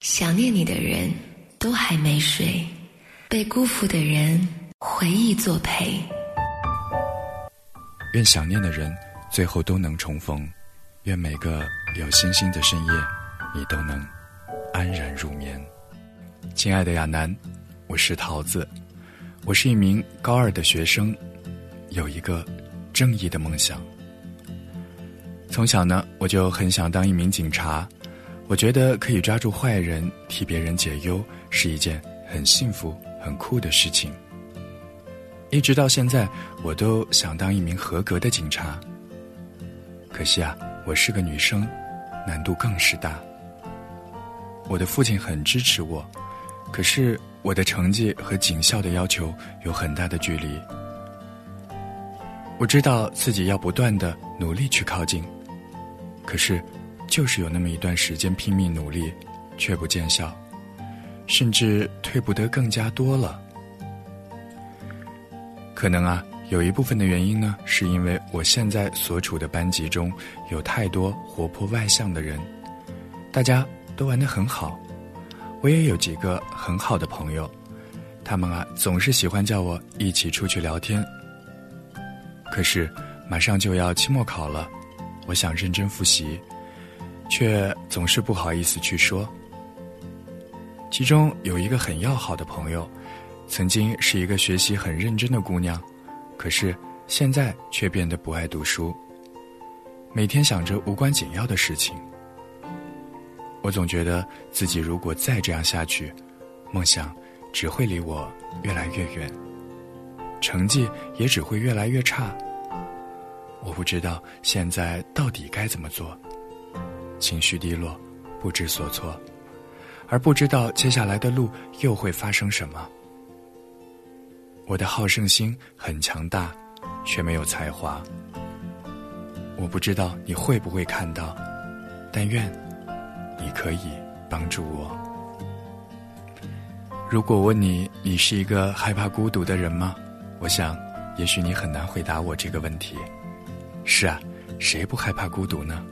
想念你的人都还没睡，被辜负的人回忆作陪。愿想念的人最后都能重逢，愿每个有星星的深夜，你都能安然入眠。亲爱的亚楠，我是桃子，我是一名高二的学生，有一个正义的梦想。从小呢，我就很想当一名警察。我觉得可以抓住坏人，替别人解忧，是一件很幸福、很酷的事情。一直到现在，我都想当一名合格的警察。可惜啊，我是个女生，难度更是大。我的父亲很支持我，可是我的成绩和警校的要求有很大的距离。我知道自己要不断的努力去靠近，可是。就是有那么一段时间拼命努力，却不见效，甚至退步得更加多了。可能啊，有一部分的原因呢，是因为我现在所处的班级中有太多活泼外向的人，大家都玩得很好。我也有几个很好的朋友，他们啊总是喜欢叫我一起出去聊天。可是马上就要期末考了，我想认真复习。却总是不好意思去说。其中有一个很要好的朋友，曾经是一个学习很认真的姑娘，可是现在却变得不爱读书，每天想着无关紧要的事情。我总觉得自己如果再这样下去，梦想只会离我越来越远，成绩也只会越来越差。我不知道现在到底该怎么做。情绪低落，不知所措，而不知道接下来的路又会发生什么。我的好胜心很强大，却没有才华。我不知道你会不会看到，但愿你可以帮助我。如果问你，你是一个害怕孤独的人吗？我想，也许你很难回答我这个问题。是啊，谁不害怕孤独呢？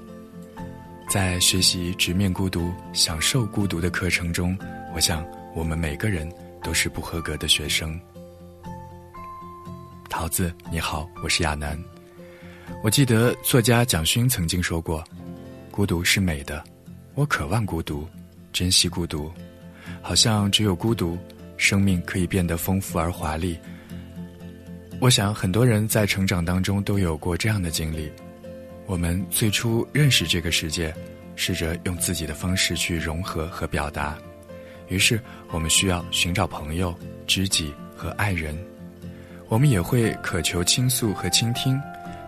在学习直面孤独、享受孤独的课程中，我想我们每个人都是不合格的学生。桃子，你好，我是亚楠。我记得作家蒋勋曾经说过：“孤独是美的，我渴望孤独，珍惜孤独，好像只有孤独，生命可以变得丰富而华丽。”我想很多人在成长当中都有过这样的经历。我们最初认识这个世界，试着用自己的方式去融合和表达，于是我们需要寻找朋友、知己和爱人。我们也会渴求倾诉和倾听，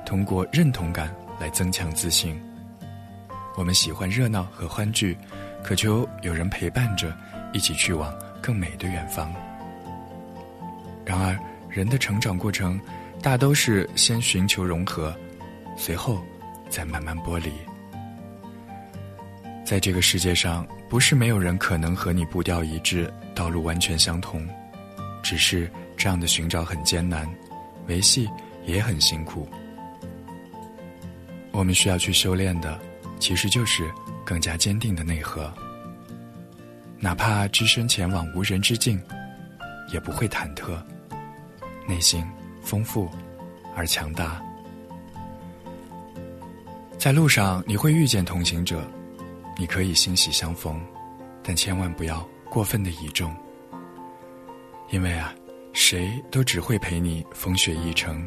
通过认同感来增强自信。我们喜欢热闹和欢聚，渴求有人陪伴着，一起去往更美的远方。然而，人的成长过程大都是先寻求融合，随后。再慢慢剥离，在这个世界上，不是没有人可能和你步调一致，道路完全相同，只是这样的寻找很艰难，维系也很辛苦。我们需要去修炼的，其实就是更加坚定的内核。哪怕只身前往无人之境，也不会忐忑，内心丰富而强大。在路上，你会遇见同行者，你可以欣喜相逢，但千万不要过分的倚重，因为啊，谁都只会陪你风雪一程，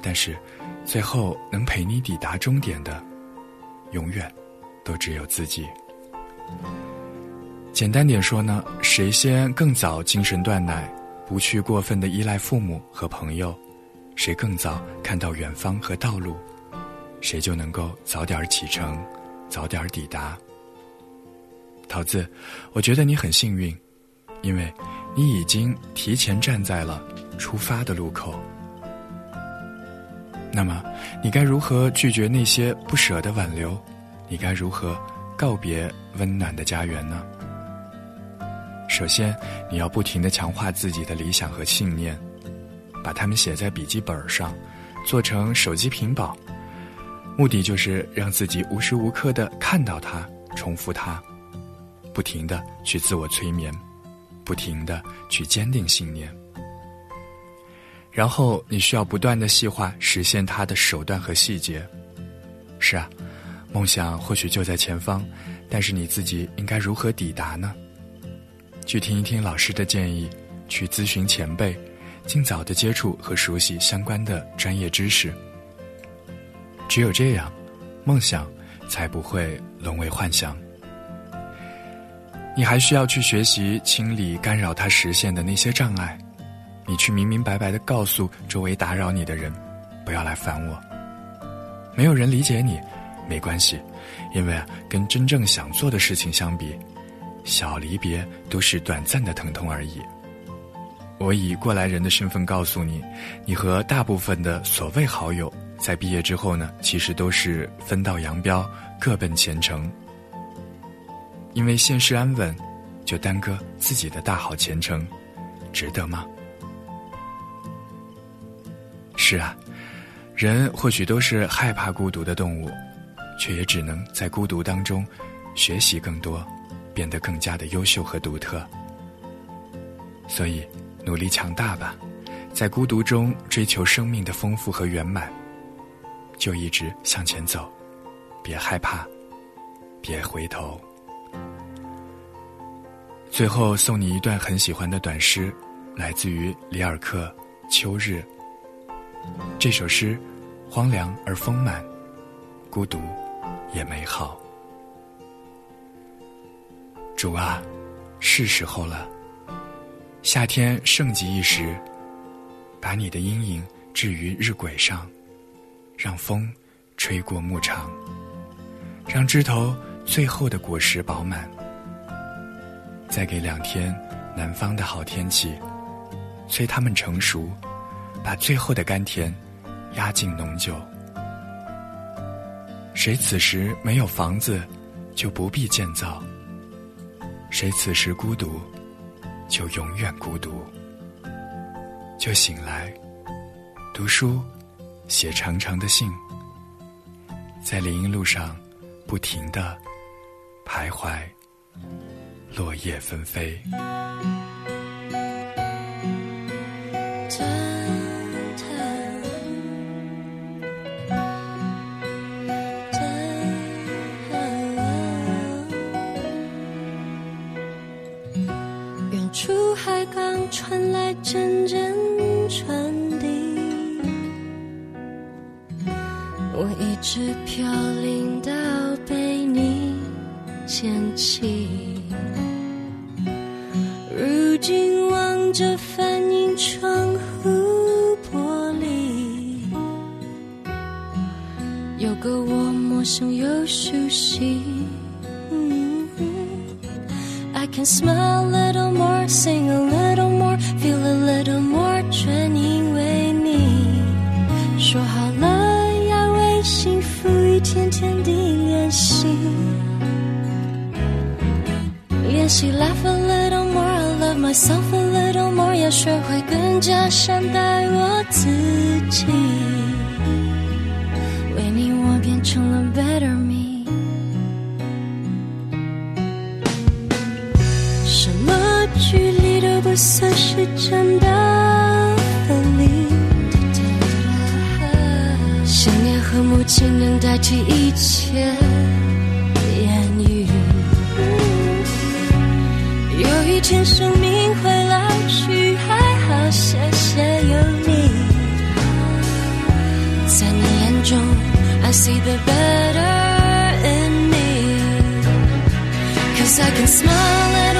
但是，最后能陪你抵达终点的，永远都只有自己。简单点说呢，谁先更早精神断奶，不去过分的依赖父母和朋友，谁更早看到远方和道路。谁就能够早点启程，早点抵达。桃子，我觉得你很幸运，因为你已经提前站在了出发的路口。那么，你该如何拒绝那些不舍的挽留？你该如何告别温暖的家园呢？首先，你要不停的强化自己的理想和信念，把它们写在笔记本上，做成手机屏保。目的就是让自己无时无刻的看到它，重复它。不停的去自我催眠，不停的去坚定信念。然后你需要不断的细化实现它的手段和细节。是啊，梦想或许就在前方，但是你自己应该如何抵达呢？去听一听老师的建议，去咨询前辈，尽早的接触和熟悉相关的专业知识。只有这样，梦想才不会沦为幻想。你还需要去学习清理干扰它实现的那些障碍。你去明明白白的告诉周围打扰你的人，不要来烦我。没有人理解你，没关系，因为啊，跟真正想做的事情相比，小离别都是短暂的疼痛而已。我以过来人的身份告诉你，你和大部分的所谓好友在毕业之后呢，其实都是分道扬镳，各奔前程。因为现实安稳，就耽搁自己的大好前程，值得吗？是啊，人或许都是害怕孤独的动物，却也只能在孤独当中学习更多，变得更加的优秀和独特。所以，努力强大吧，在孤独中追求生命的丰富和圆满，就一直向前走，别害怕，别回头。最后送你一段很喜欢的短诗，来自于里尔克《秋日》。这首诗，荒凉而丰满，孤独也美好。主啊，是时候了。夏天盛极一时，把你的阴影置于日晷上，让风吹过牧场，让枝头最后的果实饱满。再给两天南方的好天气，催它们成熟。把最后的甘甜压进浓酒。谁此时没有房子，就不必建造；谁此时孤独，就永远孤独。就醒来，读书，写长长的信，在林荫路上不停的徘徊，落叶纷飞。远处海港传来阵阵船直飘零到被你捡起。如今望着反映窗户玻璃，有个我陌生又熟悉。I can smile 天地练习，练习 laugh a little more, love myself a little more，要学会更加善待我自己。为你，我变成了 better me。什么距离都不算是真的母亲能代替一切言语。有一天生命会老去，还好谢谢有你。在你眼中，I see the better in me，cause I can smile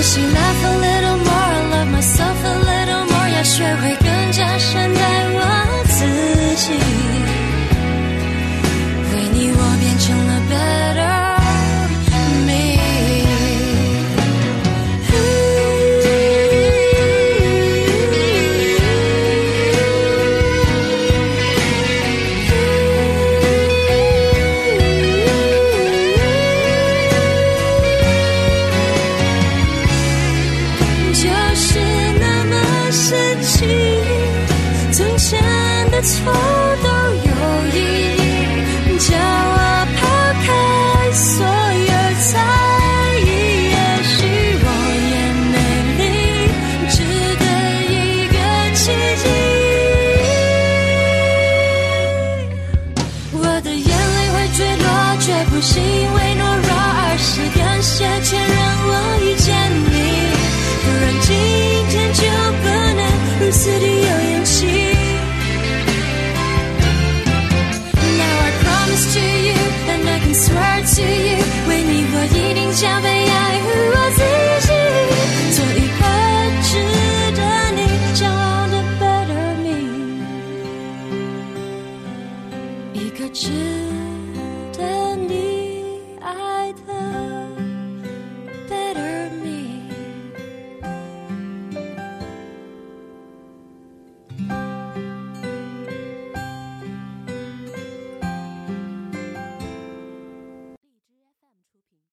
可惜那份一个值得你爱的